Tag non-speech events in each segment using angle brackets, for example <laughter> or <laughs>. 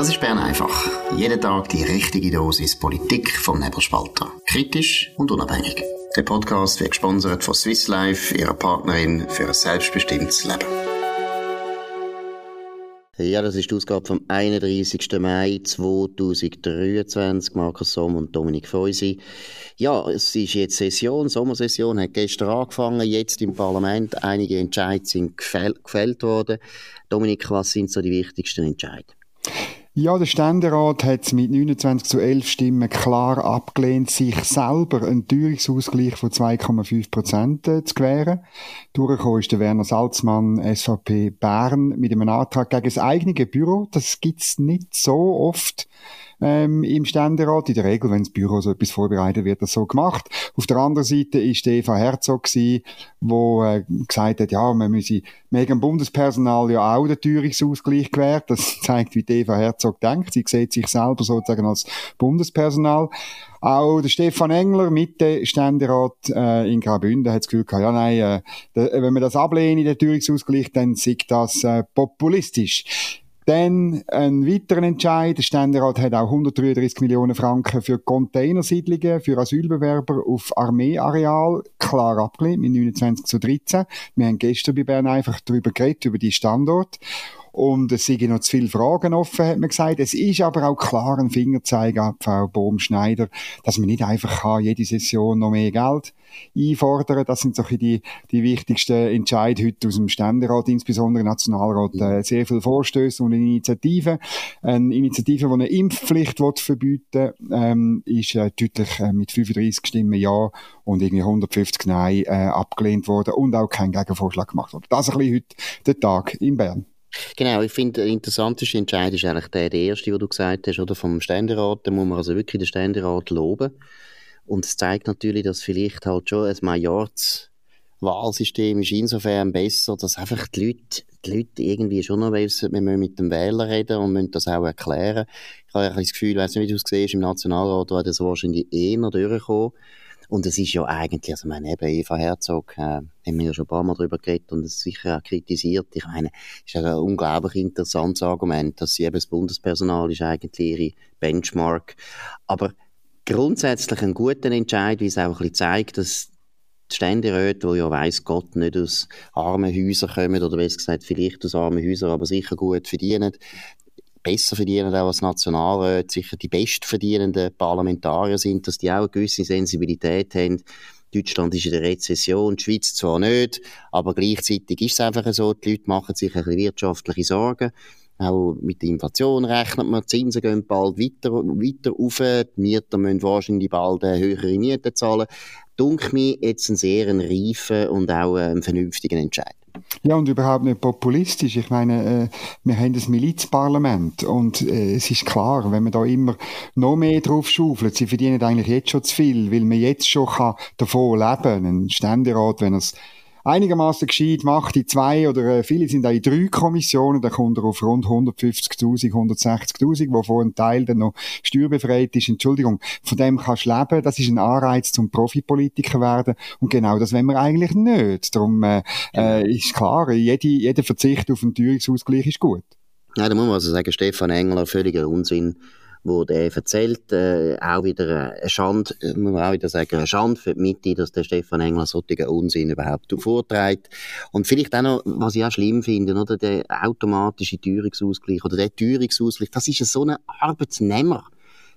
Das ist Bern einfach. Jeden Tag die richtige Dosis Politik vom Nebelspalter. Kritisch und unabhängig. Der Podcast wird gesponsert von Swiss Life, ihrer Partnerin für ein selbstbestimmtes Leben. Ja, das ist die Ausgabe vom 31. Mai 2023. Markus Somm und Dominik Feusi. Ja, es ist jetzt Session, Sommersession, hat gestern angefangen, jetzt im Parlament. Einige Entscheidungen sind gefällt worden. Dominik, was sind so die wichtigsten Entscheidungen? Ja, der Ständerat hat es mit 29 zu 11 Stimmen klar abgelehnt, sich selber einen Teuerungsausgleich von 2,5 Prozent äh, zu gewähren. Durchgekommen ist der Werner Salzmann, SVP Bern, mit einem Antrag gegen das eigene Büro. Das gibt's nicht so oft ähm, im Ständerat. In der Regel, wenn das Büro so etwas vorbereitet wird, das so gemacht. Auf der anderen Seite ist Eva Herzog gewesen, wo äh, gesagt hat, ja, man müsse dem Bundespersonal ja auch den Teuerungsausgleich gewährt. Das <laughs> zeigt, wie Eva Herzog denkt. Sie sieht sich selber sozusagen als Bundespersonal. Auch der Stefan Engler, Mitte-Ständerat äh, in Graubünden, hat das Gefühl gehabt, ja nein, äh, wenn man das ablehnt, den Teuerungsausgleich, dann sieht das äh, populistisch. Dann ein weiterer Entscheid. Der Ständerat hat auch 133 Millionen Franken für Containersiedlungen für Asylbewerber auf Armeeareal klar abgelehnt mit 29 zu 13. Wir haben gestern bei Bern einfach darüber geredet, über die Standort. Und es sind noch zu viele Fragen offen, hat man gesagt. Es ist aber auch klar ein Fingerzeig an Frau Bohm-Schneider, dass man nicht einfach kann, jede Session noch mehr Geld einfordern. Das sind so die, die wichtigsten Entscheidungen heute aus dem Ständerat, insbesondere im Nationalrat. Äh, sehr viele Vorstöße und Initiativen. Eine Initiative, die eine Impfpflicht will verbieten ähm, ist äh, deutlich äh, mit 35 Stimmen Ja und irgendwie 150 Nein äh, abgelehnt worden und auch kein Gegenvorschlag gemacht worden. Das ist ein bisschen heute der Tag in Bern. Genau, ich finde, der interessanteste Entscheid ist eigentlich der, der erste, den du gesagt hast, oder vom Ständerat. Da muss man also wirklich den Ständerat loben. Und es zeigt natürlich, dass vielleicht halt schon ein Majorzwahlsystem ist insofern besser, dass einfach die Leute, die Leute irgendwie schon noch wissen, wir müssen mit dem Wähler reden und müssen das auch erklären. Ich habe das Gefühl, ich weiß nicht, wie du es siehst, im Nationalrat war das wahrscheinlich eh noch durchgekommen. Und es ist ja eigentlich, also meine eben Eva Herzog, äh, haben wir ja schon ein paar Mal darüber geredet und es sicher auch kritisiert. Ich meine, es ist ein unglaublich interessantes Argument, dass sie eben das Bundespersonal ist eigentlich ihre Benchmark. Aber grundsätzlich ein guter Entscheid, wie es auch ein bisschen zeigt, dass die Ständeräte, die ja weiss Gott nicht aus armen Häusern kommen, oder besser gesagt vielleicht aus armen Häusern, aber sicher gut verdienen, besser verdienen auch als Nationalräte, sicher die bestverdienenden Parlamentarier sind, dass die auch eine gewisse Sensibilität haben. Deutschland ist in der Rezession, die Schweiz zwar nicht, aber gleichzeitig ist es einfach so, die Leute machen sich ein bisschen wirtschaftliche Sorgen. Auch mit der Inflation rechnet man, die Zinsen gehen bald weiter, weiter rauf, die Mieter müssen wahrscheinlich bald höhere Miete zahlen. Dunkel mir jetzt ein sehr reifen und auch einen vernünftigen Entscheid. Ja, und überhaupt nicht populistisch. Ich meine, äh, wir haben das Milizparlament und äh, es ist klar, wenn man da immer noch mehr drauf schaufelt, sie verdienen eigentlich jetzt schon zu viel, weil man jetzt schon kann davon leben kann. Ein Ständerat, wenn er es einigermaßen gescheit macht, die zwei oder äh, viele sind auch in drei Kommissionen, dann kommt er auf rund 150.000, 160.000, wovon ein Teil dann noch steuerbefreit ist. Entschuldigung, von dem kannst du leben, das ist ein Anreiz zum Profipolitiker werden und genau das wollen wir eigentlich nicht. Darum äh, äh, ist klar, jede, jeder Verzicht auf einen Teuerungsausgleich ist gut. Ja, da muss man also sagen, Stefan Engler, völliger Unsinn wo der erzählt, äh, auch wieder eine Schande, äh, muss man auch wieder sagen, eine Schande für die Mitte, dass der Stefan Engler solchen Unsinn überhaupt vorträgt. Und vielleicht auch noch, was ich auch schlimm finde, oder, der automatische Teuerungsausgleich oder der Teuerungsausgleich, das ist so ein Arbeitsnehmer.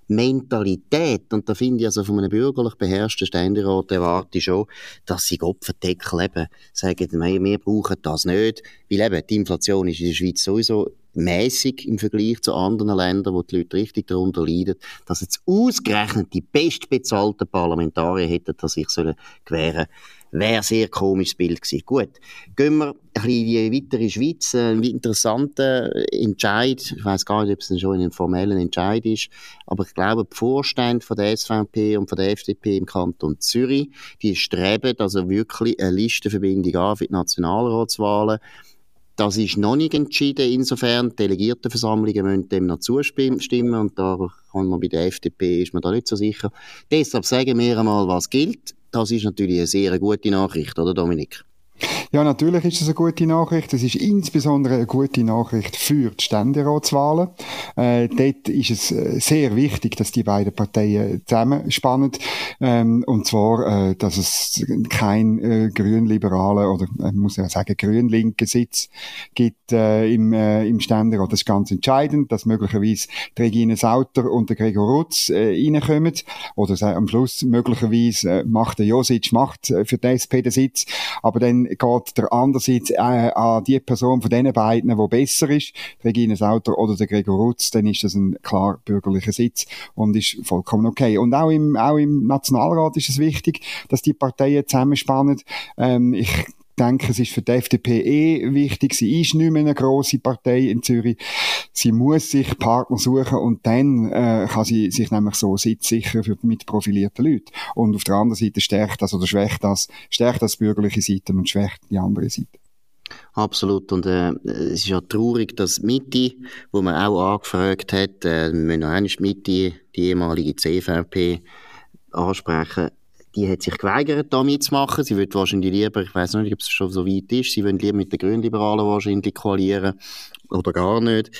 Mentalität, und da finde ich also von einem bürgerlich beherrschten Ständerat erwarte ich schon, dass sie Opferdeckel eben sagen, wir, wir brauchen das nicht, weil eben die Inflation ist in der Schweiz sowieso mäßig im Vergleich zu anderen Ländern, wo die Leute richtig darunter leiden, dass jetzt ausgerechnet die bestbezahlten Parlamentarier hätten, dass sollen gewähren wäre ein sehr komisches Bild gewesen. Gut, gehen wir ein bisschen in die Schweiz. Ein interessanter Entscheid, ich weiß gar nicht, ob es schon ein formeller Entscheid ist, aber ich glaube, die Vorstände von der SVP und von der FDP im Kanton Zürich, die streben also wirklich eine Listenverbindung an für die Nationalratswahlen. Das ist noch nicht entschieden, insofern. Die Delegiertenversammlungen müssen dem noch zustimmen und da kann man bei der FDP ist man da nicht so sicher. Deshalb sagen wir einmal, was gilt. Das ist natürlich eine sehr gute Nachricht, oder Dominik? Ja, natürlich ist das eine gute Nachricht. Es ist insbesondere eine gute Nachricht für die Ständeratswahlen. Äh, dort ist es äh, sehr wichtig, dass die beiden Parteien zusammenspannen. Ähm, und zwar, äh, dass es kein äh, grün-liberalen oder, äh, muss ja sagen, grün-linken Sitz gibt äh, im, äh, im Ständerat. Das ist ganz entscheidend, dass möglicherweise die Regine Sauter und der Gregor Rutz äh, reinkommen. Oder am Schluss möglicherweise äh, macht der Josic macht äh, für die SP den Sitz. Aber dann geht der andere Sitz äh, an die Person von diesen beiden, die besser ist, die Regine Sauter oder der Gregor Rutz, dann ist das ein klar bürgerlicher Sitz und ist vollkommen okay. Und auch im, auch im Nationalrat ist es wichtig, dass die Parteien zusammenspannen. Ähm, ich denke, es ist für die FDP eh wichtig. Sie ist nicht mehr eine grosse Partei in Zürich. Sie muss sich Partner suchen und dann äh, kann sie sich nämlich so sitzen für mit profilierten Leuten. Und auf der anderen Seite stärkt das oder schwächt das, stärkt das bürgerliche Seite und schwächt die andere Seite. Absolut. Und äh, es ist ja traurig, dass Mitte, wo man auch angefragt hat, äh, wir müssen noch einmal Mitte, die ehemalige CVP, ansprechen, die hat sich geweigert, da mitzumachen. Sie würde wahrscheinlich lieber, ich weiß nicht, ob es schon so weit ist, sie würden lieber mit den Grünliberalen wahrscheinlich koalieren oder gar nicht.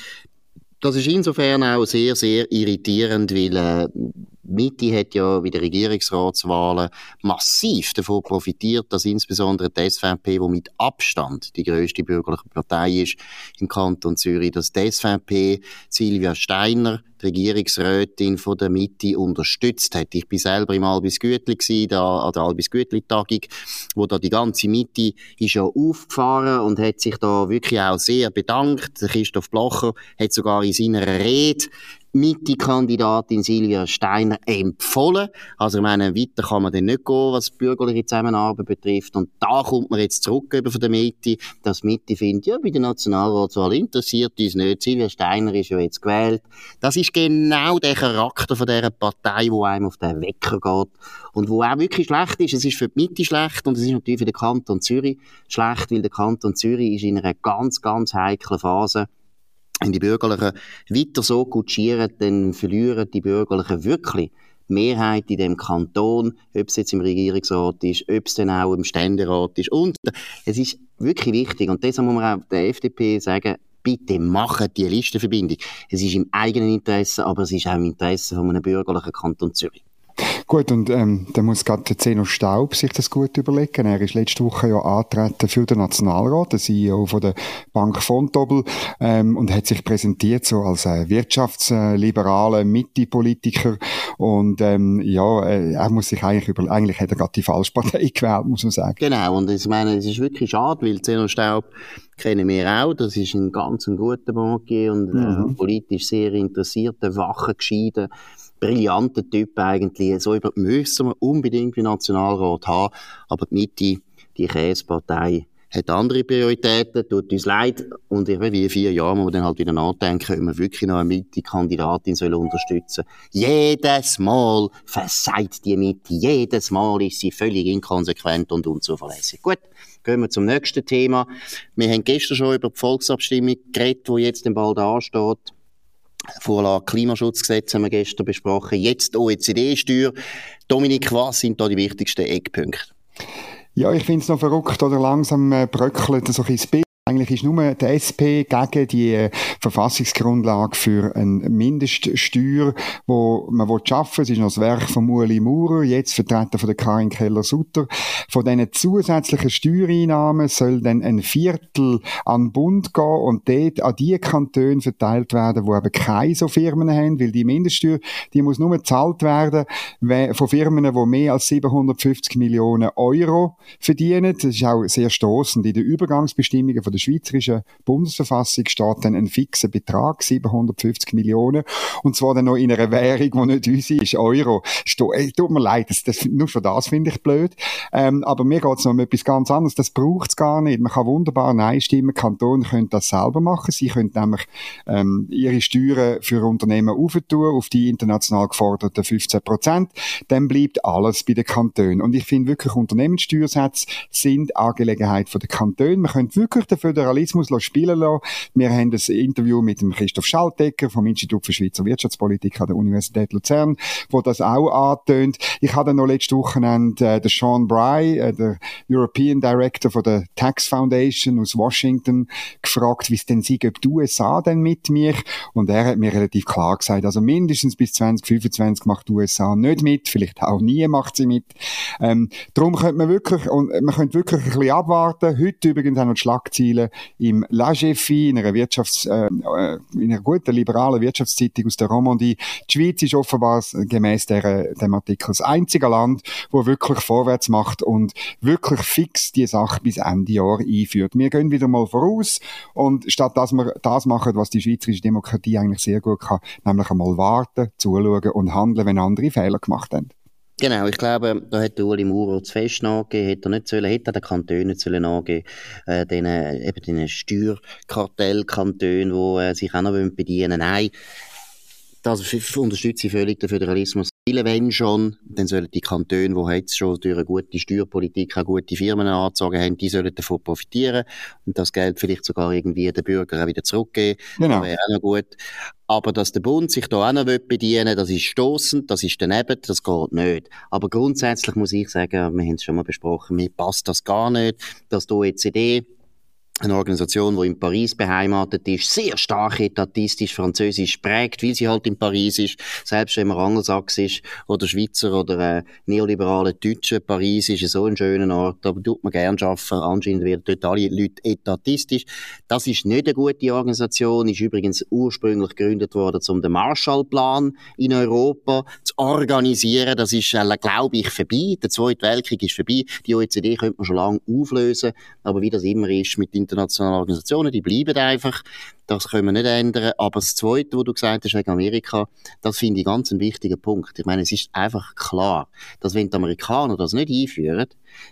Das ist insofern auch sehr, sehr irritierend, weil äh, Mitte hat ja bei den Regierungsratswahlen massiv davon profitiert, dass insbesondere die SVP, die mit Abstand die größte bürgerliche Partei ist im Kanton Zürich, dass die SVP Silvia Steiner die Regierungsrätin von der Mitte unterstützt hat. Ich bin selber im Albis Gütli gsi, da an der Albis Gütli Tagung, wo da die ganze Mitte ist ja aufgefahren und hat sich da wirklich auch sehr bedankt. Christoph Blocher hat sogar in seiner Rede Mitte-Kandidatin Silvia Steiner empfohlen. Also, ich meine, weiter kann man dann nicht gehen, was bürgerliche Zusammenarbeit betrifft. Und da kommt man jetzt zurück von der Mitte, dass Mitte findet, ja, bei der Nationalratswahl interessiert uns nicht. Silvia Steiner ist ja jetzt gewählt. Das ist genau der Charakter von dieser Partei, wo einem auf den Wecker geht. Und wo auch wirklich schlecht ist. Es ist für die Mitte schlecht und es ist natürlich für den Kanton Zürich schlecht, weil der Kanton Zürich ist in einer ganz, ganz heiklen Phase wenn die Bürgerlichen weiter so kutschieren, dann verlieren die Bürgerlichen wirklich Mehrheit in dem Kanton, ob es jetzt im Regierungsrat ist, ob es dann auch im Ständerat ist. Und es ist wirklich wichtig, und deshalb muss man auch der FDP sagen, bitte machen die Listenverbindung. Es ist im eigenen Interesse, aber es ist auch im Interesse von einem bürgerlichen Kanton Zürich. Gut, und ähm, dann muss gerade der Zeno Staub sich das gut überlegen. Er ist letzte Woche ja angetreten für den Nationalrat, der CEO von der Bank Fontobel, ähm, und hat sich präsentiert so als äh, wirtschaftsliberaler Mitte-Politiker. Und ähm, ja, äh, er muss sich eigentlich über, eigentlich hat er gerade die falsche Partei <laughs> gewählt, muss man sagen. Genau, und ich meine, es ist wirklich schade, weil Zeno Staub kennen wir auch. Das ist ein ganz ein guter Bankier und äh, mhm. politisch sehr interessierter, wacher, gescheiter brillanter Typ eigentlich. So über müssen wir unbedingt im Nationalrat haben. Aber die Mitte, die Käsepartei, hat andere Prioritäten, tut uns leid. Und in wie vier Jahren muss man dann halt wieder nachdenken, ob man wirklich noch eine Mitte-Kandidatin soll unterstützen Jedes Mal versagt die Mitte. Jedes Mal ist sie völlig inkonsequent und unzuverlässig. Gut, gehen wir zum nächsten Thema. Wir haben gestern schon über die Volksabstimmung geredet, die jetzt bald ansteht. Vorlage Klimaschutzgesetz haben wir gestern besprochen. Jetzt OECD-Steuer. Dominik, was sind da die wichtigsten Eckpunkte? Ja, ich finde es noch verrückt oder langsam äh, bröckelt so ein bisschen eigentlich ist nur der SP gegen die äh, Verfassungsgrundlage für eine Mindeststeuer, wo man schaffen will. Es ist noch das Werk von Ueli Maurer, jetzt vertreten von der Karin Keller-Sutter. Von diesen zusätzlichen Steuereinnahmen soll dann ein Viertel an den Bund gehen und dort an die Kantone verteilt werden, wo eben keine so Firmen haben, weil die Mindeststeuer, die muss nur gezahlt werden von Firmen, die mehr als 750 Millionen Euro verdienen. Das ist auch sehr stoßend in den Übergangsbestimmungen von der schweizerischen Bundesverfassung steht dann ein fixer Betrag, 750 Millionen, und zwar dann noch in einer Währung, die nicht unsere ist, Euro. Tut mir leid, das, das, nur schon das finde ich blöd. Ähm, aber mir geht es noch um etwas ganz anderes. Das braucht es gar nicht. Man kann wunderbar Nein stimmen. Kantone können das selber machen. Sie können nämlich ähm, ihre Steuern für Unternehmen aufentun auf die international geforderten 15 Prozent. Dann bleibt alles bei den Kantonen. Und ich finde wirklich, Unternehmenssteuersätze sind Angelegenheit der Kantone. Man könnte wirklich Föderalismus spielen lassen. Wir haben ein Interview mit dem Christoph Schaltecker vom Institut für Schweizer Wirtschaftspolitik an der Universität Luzern, wo das auch antönt. Ich hatte noch letzte Wochenende äh, den Sean Bry, äh, der European Director von der Tax Foundation aus Washington, gefragt, wie es denn sei, ob die USA denn mit mir? Und er hat mir relativ klar gesagt, also mindestens bis 2025 macht die USA nicht mit, vielleicht auch nie macht sie mit. Ähm, darum könnte man wirklich, und man könnte wirklich ein bisschen abwarten. Heute übrigens auch noch die Schlagzeilen im La GFI, in einer Wirtschafts, äh, äh, in einer guten liberalen Wirtschaftszeitung aus der Romandie. Die Schweiz ist offenbar gemäß der, dem Artikel das einzige Land, wo wirklich vorwärts macht und wirklich fix die Sache bis Ende Jahr einführt. Wir gehen wieder mal voraus und statt dass wir das machen, was die schweizerische Demokratie eigentlich sehr gut kann, nämlich einmal warten, zuschauen und handeln, wenn andere Fehler gemacht haben. Genau, ich glaube, da hätte Uli Maurer zu fest angegeben, hätte er nicht sollen, hätte er den Kantonen sollen angeben, äh, eben den Steuerkartellkantonen, die äh, sich auch noch bedienen Nein, das unterstütze ich völlig, den Föderalismus. Wenn schon, dann sollen die Kantone, die jetzt schon durch eine gute Steuerpolitik auch gute Firmen angezogen haben, die sollen davon profitieren und das Geld vielleicht sogar irgendwie den Bürgern auch wieder zurückgeben. Genau. Das wäre auch noch gut. Aber dass der Bund sich da auch noch bedienen will, das ist stoßend, das ist daneben, das geht nicht. Aber grundsätzlich muss ich sagen, wir haben es schon mal besprochen, mir passt das gar nicht, dass die OECD eine Organisation, die in Paris beheimatet ist, sehr stark etatistisch französisch prägt, weil sie halt in Paris ist, selbst wenn man Angelsachs ist oder Schweizer oder äh, neoliberale Deutsche, Paris ist so ein schöner Ort, da tut man gern arbeiten, anscheinend werden dort alle Leute etatistisch. Das ist nicht eine gute Organisation, ist übrigens ursprünglich gegründet worden, um den Marshallplan in Europa zu organisieren, das ist, äh, glaube ich, vorbei, der Zweite Weltkrieg ist vorbei, die OECD könnte man schon lange auflösen, aber wie das immer ist mit internationalen Organisationen, die bleiben einfach. Das können wir nicht ändern. Aber das Zweite, was du gesagt hast wegen Amerika, das finde ich ganz einen wichtigen Punkt. Ich meine, es ist einfach klar, dass wenn die Amerikaner das nicht einführen,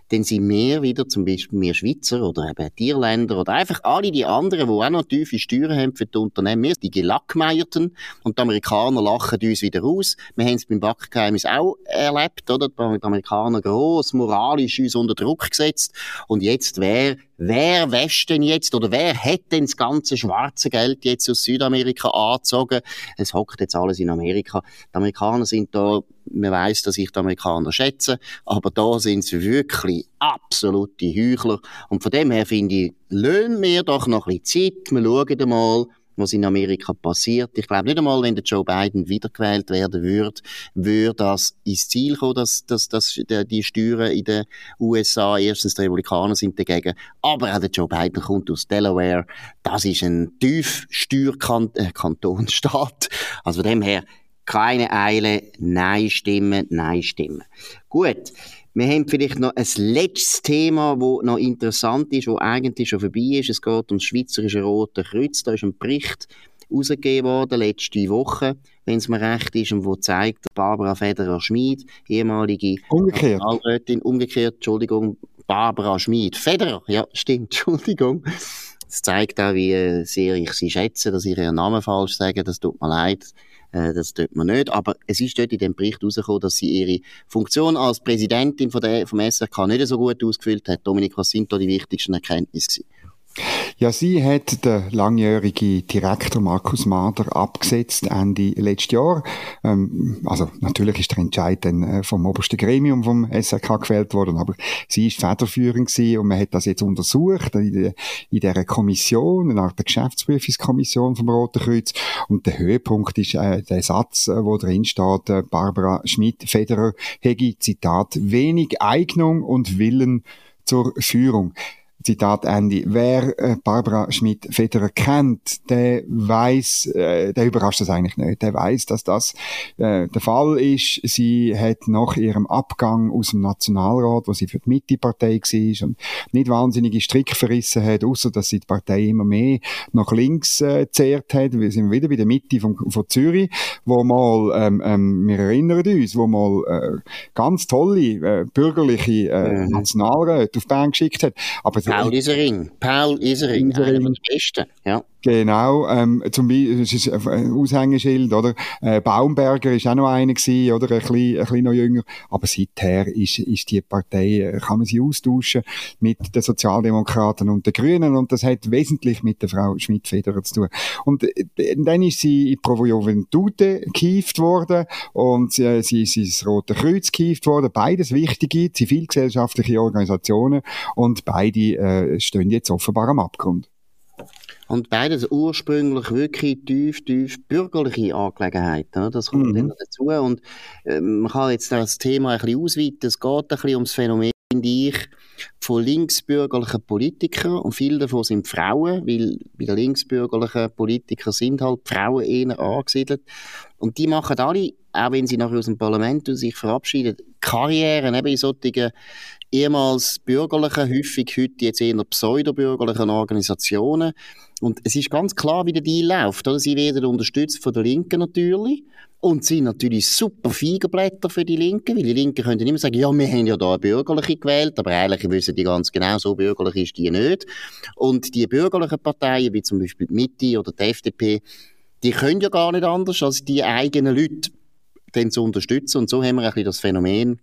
dann sind wir wieder, zum Beispiel wir Schweizer oder eben die Irländer oder einfach alle die anderen, die auch noch tiefe Steuern haben für die Unternehmen, wir sind die Gelackmeierten und die Amerikaner lachen uns wieder aus. Wir haben es beim Backgeheimnis auch erlebt, oder? Die Amerikaner gross moralisch uns unter Druck gesetzt und jetzt wer wer wäscht denn jetzt oder wer hat denn das ganze schwarze Geld jetzt aus Südamerika angezogen? Es hockt jetzt alles in Amerika. Die Amerikaner sind da, man weiß, dass ich die Amerikaner schätze, aber da sind sie wirklich absolute Heuchler. Und von dem her finde ich, löhnen wir doch noch ein bisschen Zeit, wir schauen mal, was in Amerika passiert. Ich glaube nicht einmal, wenn der Joe Biden wiedergewählt werden würde, würde das ins Ziel kommen, dass, dass, dass die Steuern in den USA, erstens die Republikaner sind dagegen, aber auch der Joe Biden kommt aus Delaware. Das ist ein tief Steuerkantonsstaat. Äh, also von dem her, keine Eile, Nein stimmen, Nein stimmen. Gut. Wir haben vielleicht noch ein letztes Thema, das noch interessant ist, wo eigentlich schon vorbei ist. Es geht um das Schweizerische Rote Kreuz. Da ist ein Bericht herausgegeben worden, letzte Woche, wenn es mir recht ist, und wo zeigt, Barbara Federer-Schmid, ehemalige umgekehrt. umgekehrt, Entschuldigung, Barbara Schmid. Federer, ja, stimmt, <laughs> Entschuldigung. Das zeigt auch, wie sehr ich sie schätze, dass ich ihren Namen falsch sage, das tut mir leid. Äh, das tut man nicht. Aber es ist dort in dem Bericht herausgekommen, dass sie ihre Funktion als Präsidentin von der, vom SRK nicht so gut ausgefüllt hat. Dominik, was sind da die wichtigsten Erkenntnisse gewesen? Ja, sie hat den langjährigen Direktor Markus Mader abgesetzt Ende letzten Jahr. Ähm, also natürlich ist der Entscheid dann äh, vom obersten Gremium vom SRK gewählt worden, aber sie ist federführend gewesen und man hat das jetzt untersucht in, der, in dieser Kommission, in der Geschäftsprüfungskommission vom Roten Kreuz und der Höhepunkt ist äh, der Satz, äh, wo drin steht, äh, Barbara Schmidt-Federer hätte, Zitat, wenig Eignung und Willen zur Führung. Zitat Ende. Wer äh, Barbara Schmidt-Federer kennt, der weiß, äh, der überrascht das eigentlich nicht. Der weiß, dass das äh, der Fall ist. Sie hat nach ihrem Abgang aus dem Nationalrat, wo sie für die Mitte-Partei war und nicht wahnsinnige Strick verrissen hat, außer dass sie die Partei immer mehr nach links äh, zehrt hat. Wir sind wieder bei der Mitte von, von Zürich, wo mal, ähm, ähm, wir erinnern uns, wo mal äh, ganz tolle äh, bürgerliche äh, mhm. Nationalräte auf Bern geschickt hat. Aber Paul Isering. Paul Isering, einer der besten. Ja. Genau, ähm, zum Beispiel, das ist ein Aushängeschild, oder? Äh, Baumberger ist auch noch einer gewesen, oder? Ein bisschen, ein bisschen noch jünger. Aber seither ist, ist die Partei, äh, kann man sie austauschen mit den Sozialdemokraten und den Grünen und das hat wesentlich mit der Frau Schmidt-Federer zu tun. Und äh, dann ist sie in Provo Juventude gehievt worden und äh, sie, ist das Rote Kreuz gehievt worden. Beides wichtige zivilgesellschaftliche Organisationen und beide äh, stehen jetzt offenbar am Abgrund. Und beides ursprünglich wirklich tief, tief bürgerliche Angelegenheiten. Das kommt mhm. immer dazu. Und äh, man kann jetzt das Thema ein bisschen ausweiten. Es geht ein bisschen ums Phänomen, finde ich, von linksbürgerlichen Politikern. Und viele davon sind Frauen, weil bei den linksbürgerlichen Politikern sind halt Frauen eher angesiedelt. Und die machen alle, auch wenn sie nachher aus dem Parlament sich verabschieden, Karrieren eben in solchen ehemals bürgerlichen, häufig heute jetzt eher pseudobürgerlichen Organisationen. Und es ist ganz klar, wie der Deal läuft. Oder? Sie werden unterstützt von der Linken natürlich. Und sind natürlich super Feigerblätter für die Linken, weil die Linken können immer sagen, ja, wir haben ja da eine Bürgerliche gewählt, aber eigentlich wissen die ganz genau, so bürgerlich ist die nicht. Und die bürgerlichen Parteien, wie zum Beispiel die Mitte oder die FDP, die können ja gar nicht anders, als die eigenen Leute dann zu unterstützen. Und so haben wir ein bisschen das Phänomen,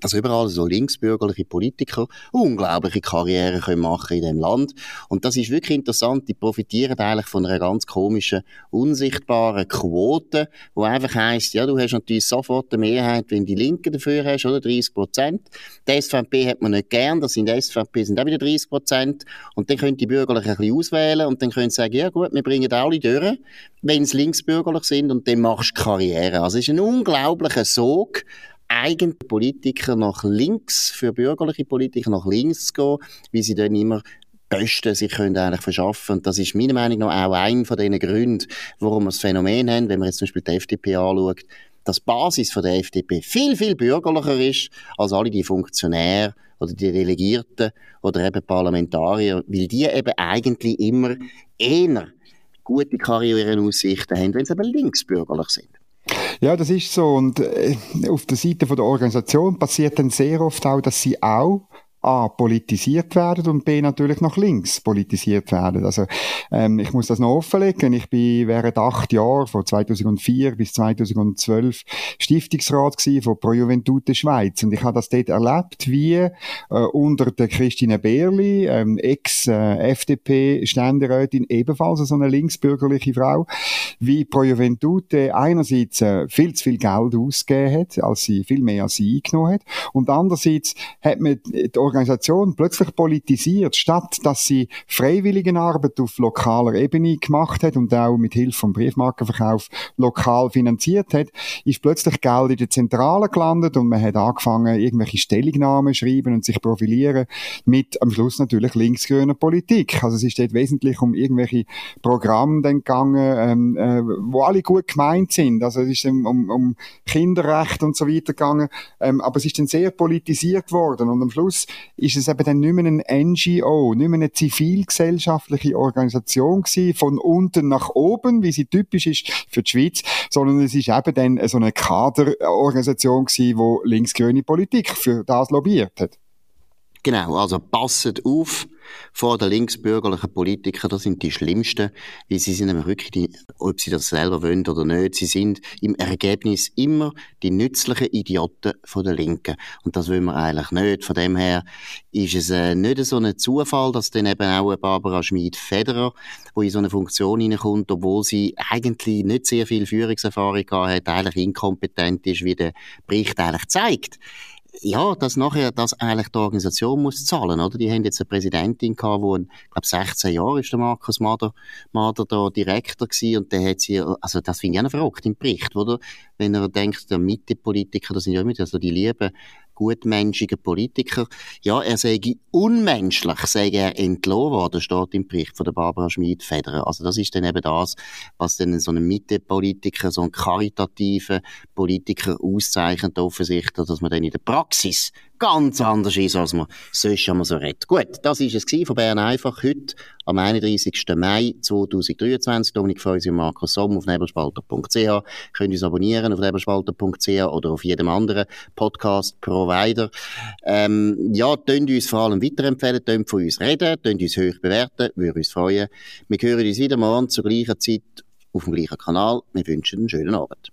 dass überall so linksbürgerliche Politiker unglaubliche Karrieren können machen in dem Land. Und das ist wirklich interessant. Die profitieren eigentlich von einer ganz komischen, unsichtbaren Quote, wo einfach heisst, ja, du hast natürlich sofort eine Mehrheit, wenn die Linken dafür hast, oder? 30 Prozent. Die SVP hat man nicht gern, das sind SVP sind auch wieder 30 Prozent. Und dann können die Bürgerlichen ein bisschen auswählen und dann können sie sagen, ja gut, wir bringen alle durch, wenn sie linksbürgerlich sind und dann machst du Karriere. Also es ist ein unglaublicher Sog eigentlich Politiker nach links, für bürgerliche Politiker nach links zu gehen, wie sie dann immer Besten sich können eigentlich verschaffen. Und das ist meiner Meinung nach auch ein von den Gründen, warum wir das Phänomen haben, wenn man jetzt zum Beispiel die FDP anschaut, dass die Basis von der FDP viel, viel bürgerlicher ist als alle die Funktionäre oder die Delegierten oder eben Parlamentarier, weil die eben eigentlich immer eher gute Karrierenaussichten haben, wenn sie eben linksbürgerlich sind. Ja, das ist so. Und äh, auf der Seite von der Organisation passiert dann sehr oft auch, dass sie auch A, politisiert werden und B, natürlich nach links politisiert werden. Also, ähm, ich muss das noch offenlegen. Ich bin während acht Jahren, von 2004 bis 2012, Stiftungsrat gewesen von Pro Juventute Schweiz. Und ich habe das dort erlebt, wie äh, unter der Christine Beerli, ähm, Ex-FDP-Ständerätin, ebenfalls so eine linksbürgerliche Frau, wie Pro Juventute einerseits äh, viel zu viel Geld ausgegeben hat, als sie, viel mehr als sie eingenommen hat. Und andererseits hat man die Organisation plötzlich politisiert, statt dass sie Freiwilligenarbeit auf lokaler Ebene gemacht hat und auch mit Hilfe vom Briefmarkenverkauf lokal finanziert hat, ist plötzlich Geld in der Zentrale gelandet und man hat angefangen, irgendwelche Stellungnahmen schreiben und sich profilieren mit am Schluss natürlich linksgrüner Politik. Also es ist dort wesentlich um irgendwelche Programme dann gegangen, ähm, äh, wo alle gut gemeint sind. Also es ist um, um, Kinderrecht und so weiter gegangen, ähm, aber es ist dann sehr politisiert worden und am Schluss ist es eben dann nicht mehr ein NGO, nicht mehr eine zivilgesellschaftliche Organisation gewesen, von unten nach oben, wie sie typisch ist für die Schweiz, sondern es ist eben dann so eine Kaderorganisation gewesen, wo linksgrüne Politik für das lobbyiert hat. Genau, also passet auf, vor den linksbürgerlichen Politikern, das sind die schlimmsten, weil sie sind nämlich wirklich, die, ob sie das selber wollen oder nicht, sie sind im Ergebnis immer die nützlichen Idioten von der Linken. Und das wollen wir eigentlich nicht. Von dem her ist es äh, nicht so ein Zufall, dass dann eben auch Barbara Schmid-Federer, die in so eine Funktion hineinkommt, obwohl sie eigentlich nicht sehr viel Führungserfahrung gehabt hat, eigentlich inkompetent ist, wie der Bericht eigentlich zeigt ja, dass nachher das eigentlich die Organisation muss zahlen, oder? Die haben jetzt eine Präsidentin gehabt, wo, ich glaube, 16 Jahre ist der Markus Mader, Mader da Direktor gewesen und der hat sie, also das finde ich auch verrückt im Bericht, oder? Wenn er denkt, der Mitte-Politiker, das sind ja immer so die lieben gutmenschigen Politiker. Ja, er sei unmenschlich, sei er entlohnt worden, steht im Bericht von der Barbara Schmid-Federer. Also das ist dann eben das, was dann so einen Mitte-Politiker, so einen karitativen Politiker auszeichnet offensichtlich, dass man dann in der Praxis ganz anders ist, als man sonst immer so redet. Gut, das ist es von Bern einfach heute am 31. Mai 2023. Dominik Feusi und Markus Somm auf nebelspalter.ch. Könnt uns abonnieren auf nebelspalter.ch oder auf jedem anderen Podcast-Provider. Ähm, ja, könnt uns vor allem weiterempfehlen, könnt von uns reden, könnt uns hoch bewerten, würde uns freuen. Wir hören uns wieder morgen zur gleichen Zeit auf dem gleichen Kanal. Wir wünschen einen schönen Abend.